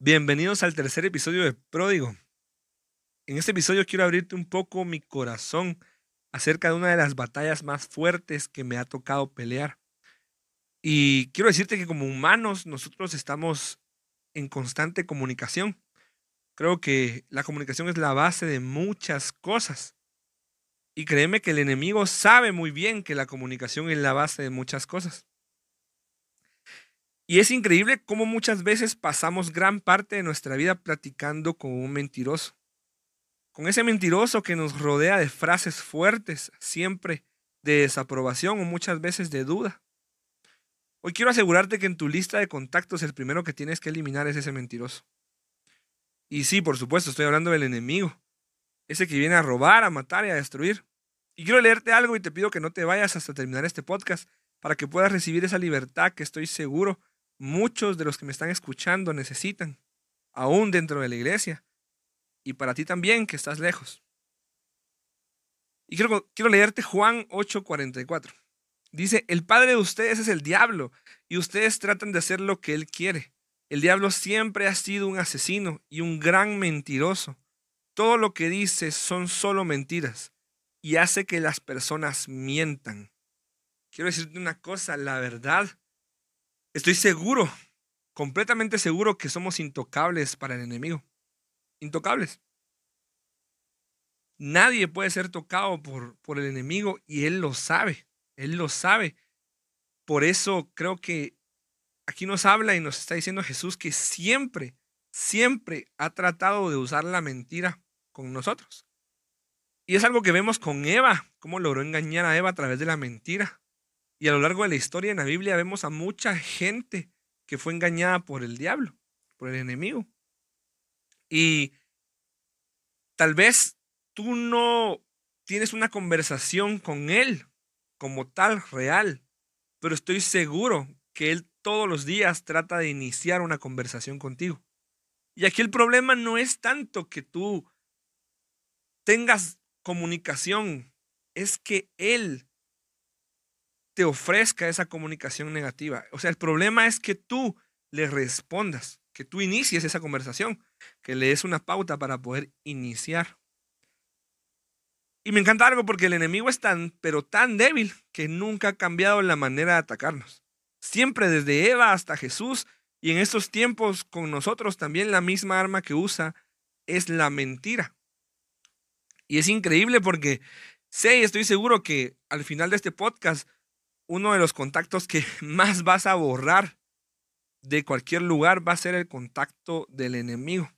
Bienvenidos al tercer episodio de Pródigo. En este episodio quiero abrirte un poco mi corazón acerca de una de las batallas más fuertes que me ha tocado pelear. Y quiero decirte que como humanos nosotros estamos en constante comunicación. Creo que la comunicación es la base de muchas cosas. Y créeme que el enemigo sabe muy bien que la comunicación es la base de muchas cosas. Y es increíble cómo muchas veces pasamos gran parte de nuestra vida platicando con un mentiroso. Con ese mentiroso que nos rodea de frases fuertes, siempre de desaprobación o muchas veces de duda. Hoy quiero asegurarte que en tu lista de contactos el primero que tienes que eliminar es ese mentiroso. Y sí, por supuesto, estoy hablando del enemigo. Ese que viene a robar, a matar y a destruir. Y quiero leerte algo y te pido que no te vayas hasta terminar este podcast para que puedas recibir esa libertad que estoy seguro muchos de los que me están escuchando necesitan, aún dentro de la iglesia, y para ti también que estás lejos. Y quiero, quiero leerte Juan 8:44. Dice, el padre de ustedes es el diablo, y ustedes tratan de hacer lo que él quiere. El diablo siempre ha sido un asesino y un gran mentiroso. Todo lo que dice son solo mentiras y hace que las personas mientan. Quiero decirte una cosa, la verdad Estoy seguro, completamente seguro que somos intocables para el enemigo. Intocables. Nadie puede ser tocado por, por el enemigo y él lo sabe. Él lo sabe. Por eso creo que aquí nos habla y nos está diciendo Jesús que siempre, siempre ha tratado de usar la mentira con nosotros. Y es algo que vemos con Eva, cómo logró engañar a Eva a través de la mentira. Y a lo largo de la historia en la Biblia vemos a mucha gente que fue engañada por el diablo, por el enemigo. Y tal vez tú no tienes una conversación con él como tal, real, pero estoy seguro que él todos los días trata de iniciar una conversación contigo. Y aquí el problema no es tanto que tú tengas comunicación, es que él te ofrezca esa comunicación negativa. O sea, el problema es que tú le respondas, que tú inicies esa conversación, que le des una pauta para poder iniciar. Y me encanta algo porque el enemigo es tan, pero tan débil que nunca ha cambiado la manera de atacarnos. Siempre desde Eva hasta Jesús y en estos tiempos con nosotros también la misma arma que usa es la mentira. Y es increíble porque sé y estoy seguro que al final de este podcast uno de los contactos que más vas a borrar de cualquier lugar va a ser el contacto del enemigo.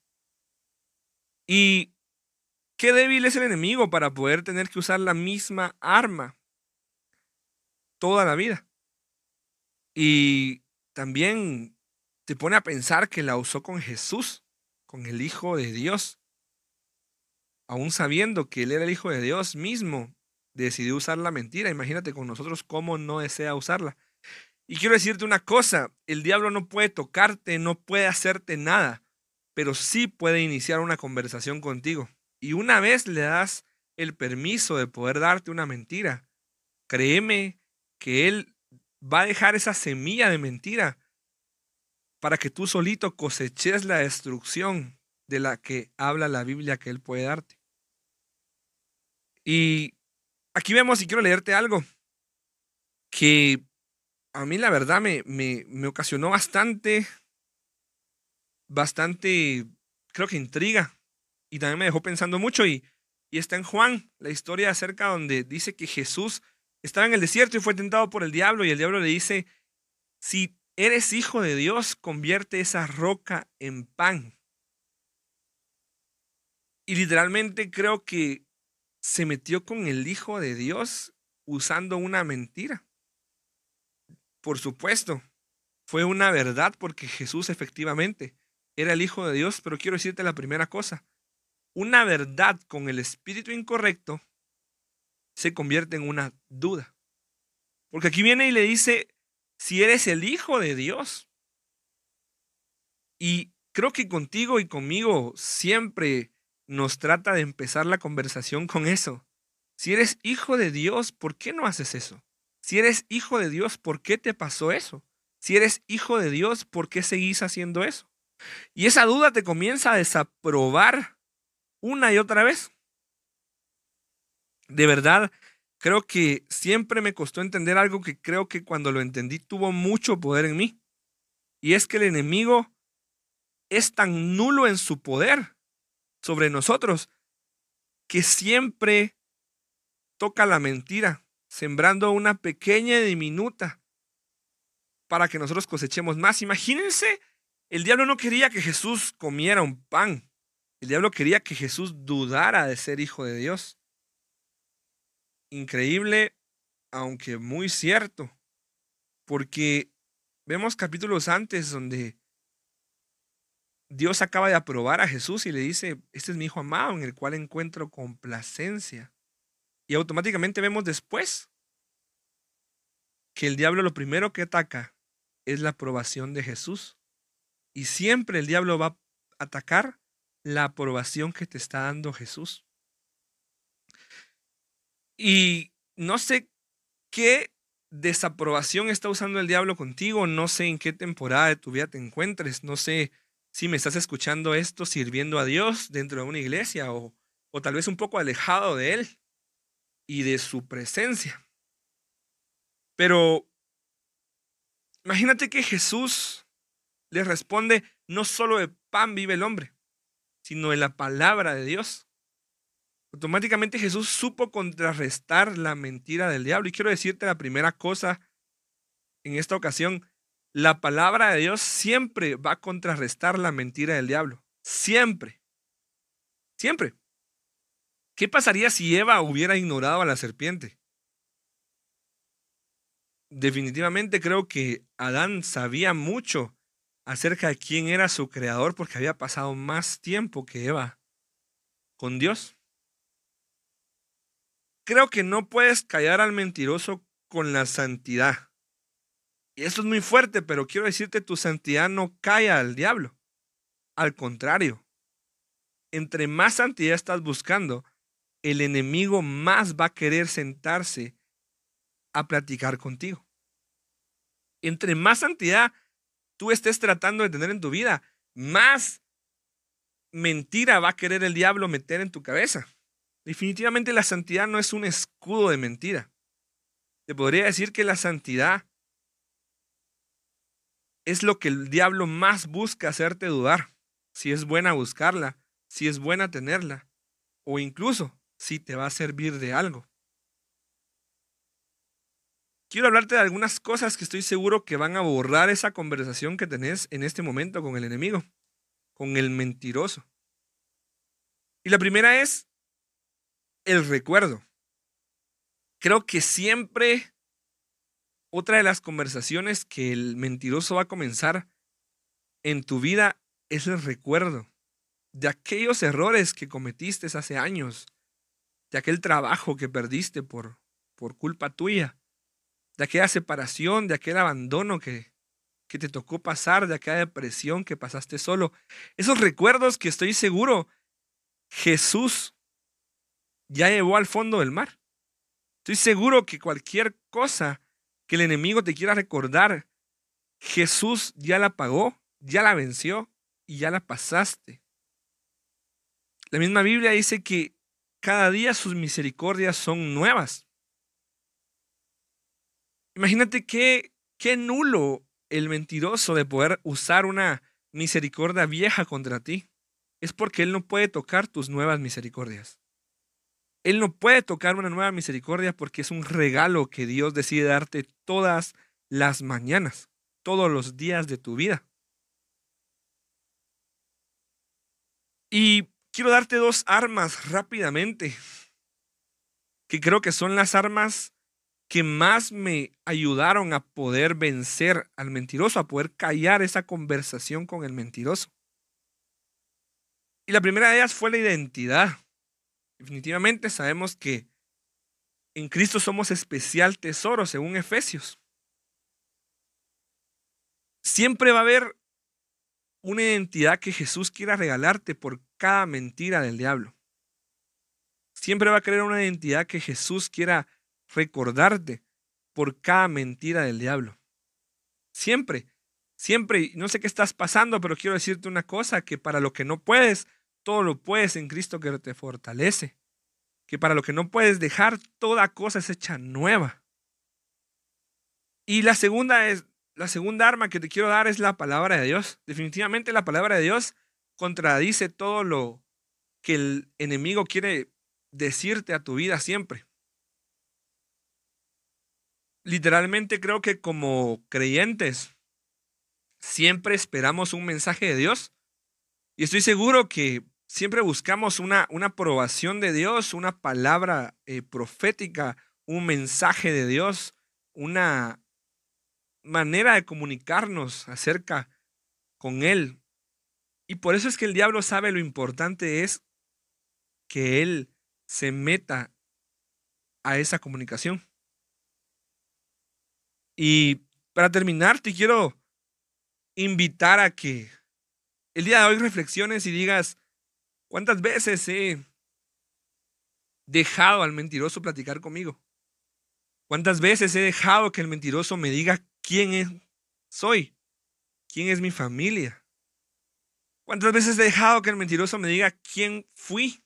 Y qué débil es el enemigo para poder tener que usar la misma arma toda la vida. Y también te pone a pensar que la usó con Jesús, con el Hijo de Dios. Aún sabiendo que Él era el Hijo de Dios mismo, decidió usar la mentira. Imagínate con nosotros cómo no desea usarla. Y quiero decirte una cosa, el diablo no puede tocarte, no puede hacerte nada, pero sí puede iniciar una conversación contigo. Y una vez le das el permiso de poder darte una mentira, créeme que él va a dejar esa semilla de mentira para que tú solito coseches la destrucción de la que habla la Biblia que él puede darte. Y aquí vemos, y quiero leerte algo, que a mí la verdad me, me, me ocasionó bastante, bastante, creo que intriga, y también me dejó pensando mucho, y, y está en Juan, la historia acerca donde dice que Jesús estaba en el desierto y fue tentado por el diablo, y el diablo le dice, si eres hijo de Dios, convierte esa roca en pan. Y literalmente creo que se metió con el Hijo de Dios usando una mentira. Por supuesto, fue una verdad porque Jesús efectivamente era el Hijo de Dios, pero quiero decirte la primera cosa. Una verdad con el espíritu incorrecto se convierte en una duda. Porque aquí viene y le dice, si eres el Hijo de Dios. Y creo que contigo y conmigo siempre nos trata de empezar la conversación con eso. Si eres hijo de Dios, ¿por qué no haces eso? Si eres hijo de Dios, ¿por qué te pasó eso? Si eres hijo de Dios, ¿por qué seguís haciendo eso? Y esa duda te comienza a desaprobar una y otra vez. De verdad, creo que siempre me costó entender algo que creo que cuando lo entendí tuvo mucho poder en mí. Y es que el enemigo es tan nulo en su poder sobre nosotros que siempre toca la mentira, sembrando una pequeña y diminuta para que nosotros cosechemos más. Imagínense, el diablo no quería que Jesús comiera un pan. El diablo quería que Jesús dudara de ser hijo de Dios. Increíble, aunque muy cierto, porque vemos capítulos antes donde Dios acaba de aprobar a Jesús y le dice, este es mi hijo amado en el cual encuentro complacencia. Y automáticamente vemos después que el diablo lo primero que ataca es la aprobación de Jesús. Y siempre el diablo va a atacar la aprobación que te está dando Jesús. Y no sé qué desaprobación está usando el diablo contigo, no sé en qué temporada de tu vida te encuentres, no sé si me estás escuchando esto sirviendo a Dios dentro de una iglesia o, o tal vez un poco alejado de Él y de su presencia. Pero imagínate que Jesús le responde, no solo de pan vive el hombre, sino de la palabra de Dios. Automáticamente Jesús supo contrarrestar la mentira del diablo. Y quiero decirte la primera cosa en esta ocasión, la palabra de Dios siempre va a contrarrestar la mentira del diablo. Siempre. Siempre. ¿Qué pasaría si Eva hubiera ignorado a la serpiente? Definitivamente creo que Adán sabía mucho acerca de quién era su creador porque había pasado más tiempo que Eva con Dios. Creo que no puedes callar al mentiroso con la santidad. Y eso es muy fuerte, pero quiero decirte, tu santidad no calla al diablo. Al contrario, entre más santidad estás buscando, el enemigo más va a querer sentarse a platicar contigo. Entre más santidad tú estés tratando de tener en tu vida, más mentira va a querer el diablo meter en tu cabeza. Definitivamente la santidad no es un escudo de mentira. Te podría decir que la santidad es lo que el diablo más busca hacerte dudar. Si es buena buscarla, si es buena tenerla, o incluso si te va a servir de algo. Quiero hablarte de algunas cosas que estoy seguro que van a borrar esa conversación que tenés en este momento con el enemigo, con el mentiroso. Y la primera es el recuerdo. Creo que siempre otra de las conversaciones que el mentiroso va a comenzar en tu vida es el recuerdo de aquellos errores que cometiste hace años, de aquel trabajo que perdiste por, por culpa tuya, de aquella separación, de aquel abandono que, que te tocó pasar, de aquella depresión que pasaste solo. Esos recuerdos que estoy seguro Jesús ya llevó al fondo del mar. Estoy seguro que cualquier cosa que el enemigo te quiera recordar, Jesús ya la pagó, ya la venció y ya la pasaste. La misma Biblia dice que cada día sus misericordias son nuevas. Imagínate qué, qué nulo el mentiroso de poder usar una misericordia vieja contra ti. Es porque Él no puede tocar tus nuevas misericordias. Él no puede tocar una nueva misericordia porque es un regalo que Dios decide darte todas las mañanas, todos los días de tu vida. Y quiero darte dos armas rápidamente, que creo que son las armas que más me ayudaron a poder vencer al mentiroso, a poder callar esa conversación con el mentiroso. Y la primera de ellas fue la identidad. Definitivamente sabemos que en Cristo somos especial tesoro, según Efesios. Siempre va a haber una identidad que Jesús quiera regalarte por cada mentira del diablo. Siempre va a querer una identidad que Jesús quiera recordarte por cada mentira del diablo. Siempre, Siempre, no sé qué estás pasando, pero quiero decirte una cosa, que para lo que no puedes, todo lo puedes en Cristo que te fortalece. Que para lo que no puedes dejar, toda cosa es hecha nueva. Y la segunda es, la segunda arma que te quiero dar es la palabra de Dios. Definitivamente la palabra de Dios contradice todo lo que el enemigo quiere decirte a tu vida siempre. Literalmente creo que como creyentes siempre esperamos un mensaje de Dios y estoy seguro que siempre buscamos una, una aprobación de Dios, una palabra eh, profética, un mensaje de Dios, una manera de comunicarnos acerca con Él. Y por eso es que el diablo sabe lo importante es que Él se meta a esa comunicación. Y para terminar, te quiero invitar a que el día de hoy reflexiones y digas, ¿cuántas veces he dejado al mentiroso platicar conmigo? ¿Cuántas veces he dejado que el mentiroso me diga quién es, soy? ¿Quién es mi familia? ¿Cuántas veces he dejado que el mentiroso me diga quién fui?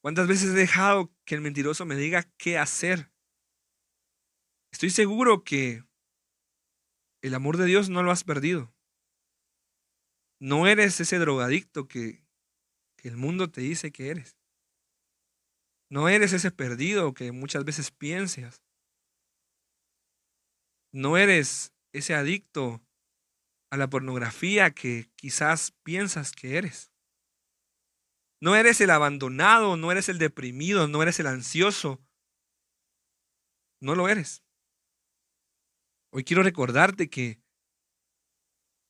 ¿Cuántas veces he dejado que el mentiroso me diga qué hacer? Estoy seguro que el amor de Dios no lo has perdido. No eres ese drogadicto que, que el mundo te dice que eres. No eres ese perdido que muchas veces piensas. No eres ese adicto a la pornografía que quizás piensas que eres. No eres el abandonado, no eres el deprimido, no eres el ansioso. No lo eres. Hoy quiero recordarte que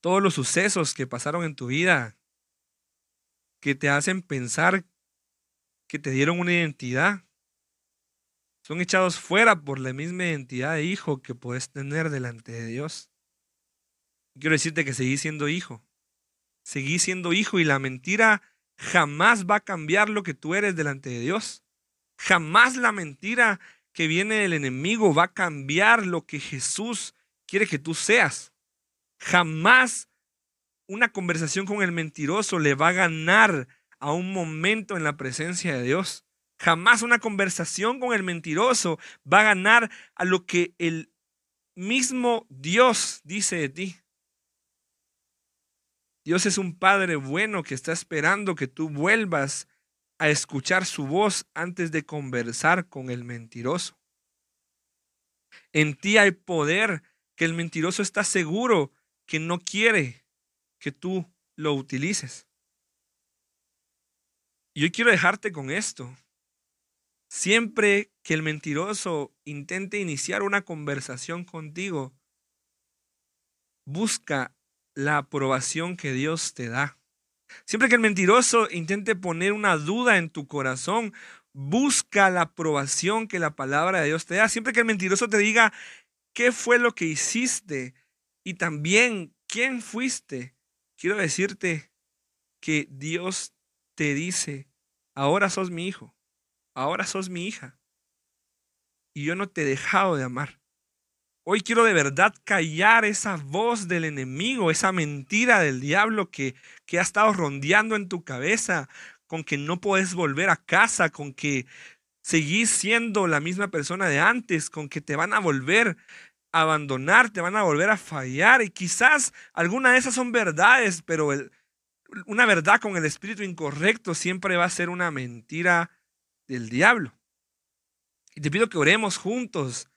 todos los sucesos que pasaron en tu vida, que te hacen pensar que te dieron una identidad, son echados fuera por la misma identidad de hijo que puedes tener delante de Dios. Quiero decirte que seguí siendo hijo. Seguí siendo hijo y la mentira jamás va a cambiar lo que tú eres delante de Dios. Jamás la mentira que viene del enemigo va a cambiar lo que Jesús quiere que tú seas. Jamás una conversación con el mentiroso le va a ganar a un momento en la presencia de Dios. Jamás una conversación con el mentiroso va a ganar a lo que el mismo Dios dice de ti. Dios es un Padre bueno que está esperando que tú vuelvas a escuchar su voz antes de conversar con el mentiroso. En ti hay poder que el mentiroso está seguro que no quiere que tú lo utilices. Y yo quiero dejarte con esto. Siempre que el mentiroso intente iniciar una conversación contigo, busca la aprobación que Dios te da. Siempre que el mentiroso intente poner una duda en tu corazón, busca la aprobación que la palabra de Dios te da. Siempre que el mentiroso te diga qué fue lo que hiciste y también quién fuiste, quiero decirte que Dios te dice, ahora sos mi hijo, ahora sos mi hija. Y yo no te he dejado de amar. Hoy quiero de verdad callar esa voz del enemigo, esa mentira del diablo que, que ha estado rondeando en tu cabeza, con que no puedes volver a casa, con que seguís siendo la misma persona de antes, con que te van a volver abandonar, te van a volver a fallar. Y quizás alguna de esas son verdades, pero una verdad con el espíritu incorrecto siempre va a ser una mentira del diablo. Y te pido que oremos juntos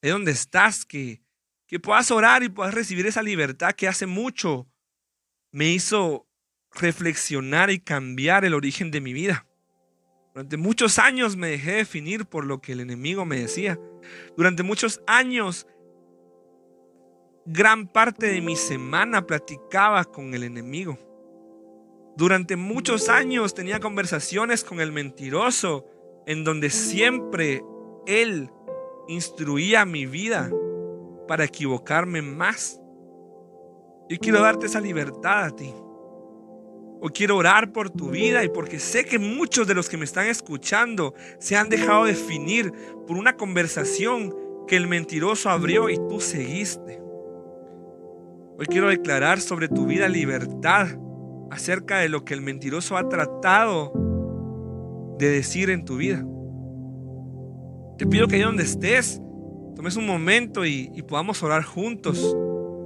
de donde estás, que, que puedas orar y puedas recibir esa libertad que hace mucho me hizo reflexionar y cambiar el origen de mi vida. Durante muchos años me dejé definir por lo que el enemigo me decía. Durante muchos años, gran parte de mi semana platicaba con el enemigo. Durante muchos años tenía conversaciones con el mentiroso, en donde siempre él instruía mi vida para equivocarme más. Yo quiero darte esa libertad a ti. O quiero orar por tu vida y porque sé que muchos de los que me están escuchando se han dejado definir por una conversación que el mentiroso abrió y tú seguiste. Hoy quiero declarar sobre tu vida libertad acerca de lo que el mentiroso ha tratado de decir en tu vida. Te pido que ahí donde estés, tomes un momento y, y podamos orar juntos.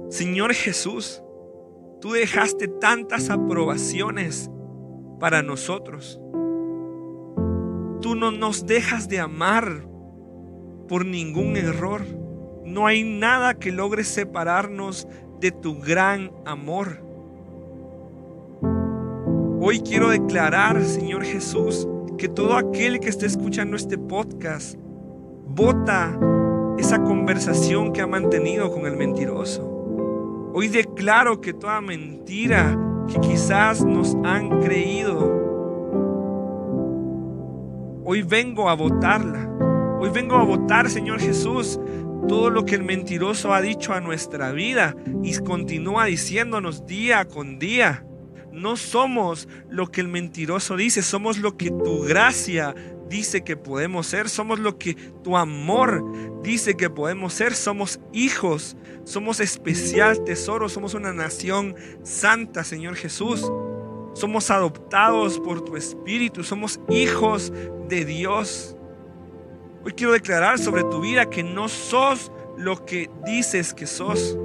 Señor Jesús, tú dejaste tantas aprobaciones para nosotros. Tú no nos dejas de amar por ningún error. No hay nada que logre separarnos de tu gran amor. Hoy quiero declarar, Señor Jesús, que todo aquel que esté escuchando este podcast vota esa conversación que ha mantenido con el mentiroso. Hoy declaro que toda mentira que quizás nos han creído, hoy vengo a votarla. Hoy vengo a votar, Señor Jesús, todo lo que el mentiroso ha dicho a nuestra vida y continúa diciéndonos día con día. No somos lo que el mentiroso dice, somos lo que tu gracia dice que podemos ser, somos lo que tu amor dice que podemos ser, somos hijos, somos especial tesoro, somos una nación santa, Señor Jesús. Somos adoptados por tu Espíritu, somos hijos de Dios. Hoy quiero declarar sobre tu vida que no sos lo que dices que sos.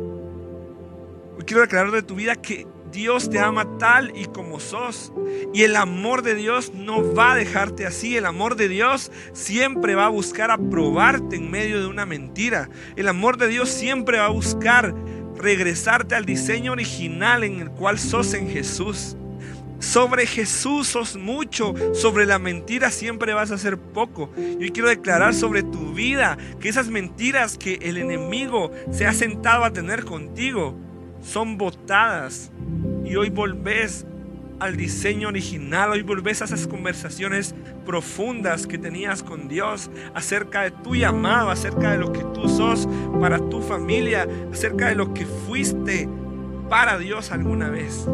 Hoy quiero declarar de tu vida que Dios te ama tal y como sos. Y el amor de Dios no va a dejarte así. El amor de Dios siempre va a buscar aprobarte en medio de una mentira. El amor de Dios siempre va a buscar regresarte al diseño original en el cual sos en Jesús. Sobre Jesús sos mucho, sobre la mentira siempre vas a ser poco. Yo quiero declarar sobre tu vida que esas mentiras que el enemigo se ha sentado a tener contigo son botadas y hoy volvés al diseño original, hoy volvés a esas conversaciones profundas que tenías con Dios acerca de tu llamado, acerca de lo que tú sos para tu familia, acerca de lo que fuiste para Dios alguna vez.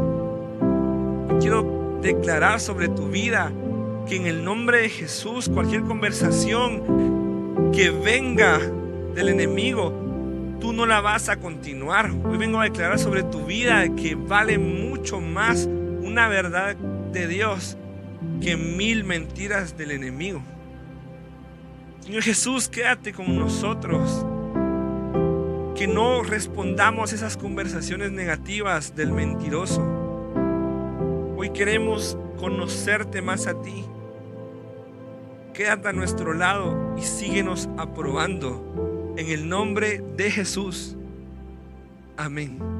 Quiero declarar sobre tu vida que en el nombre de Jesús cualquier conversación que venga del enemigo tú no la vas a continuar. Hoy vengo a declarar sobre tu vida que vale mucho más una verdad de Dios que mil mentiras del enemigo. Señor Jesús, quédate con nosotros. Que no respondamos esas conversaciones negativas del mentiroso. Hoy queremos conocerte más a ti. Quédate a nuestro lado y síguenos aprobando en el nombre de Jesús. Amén.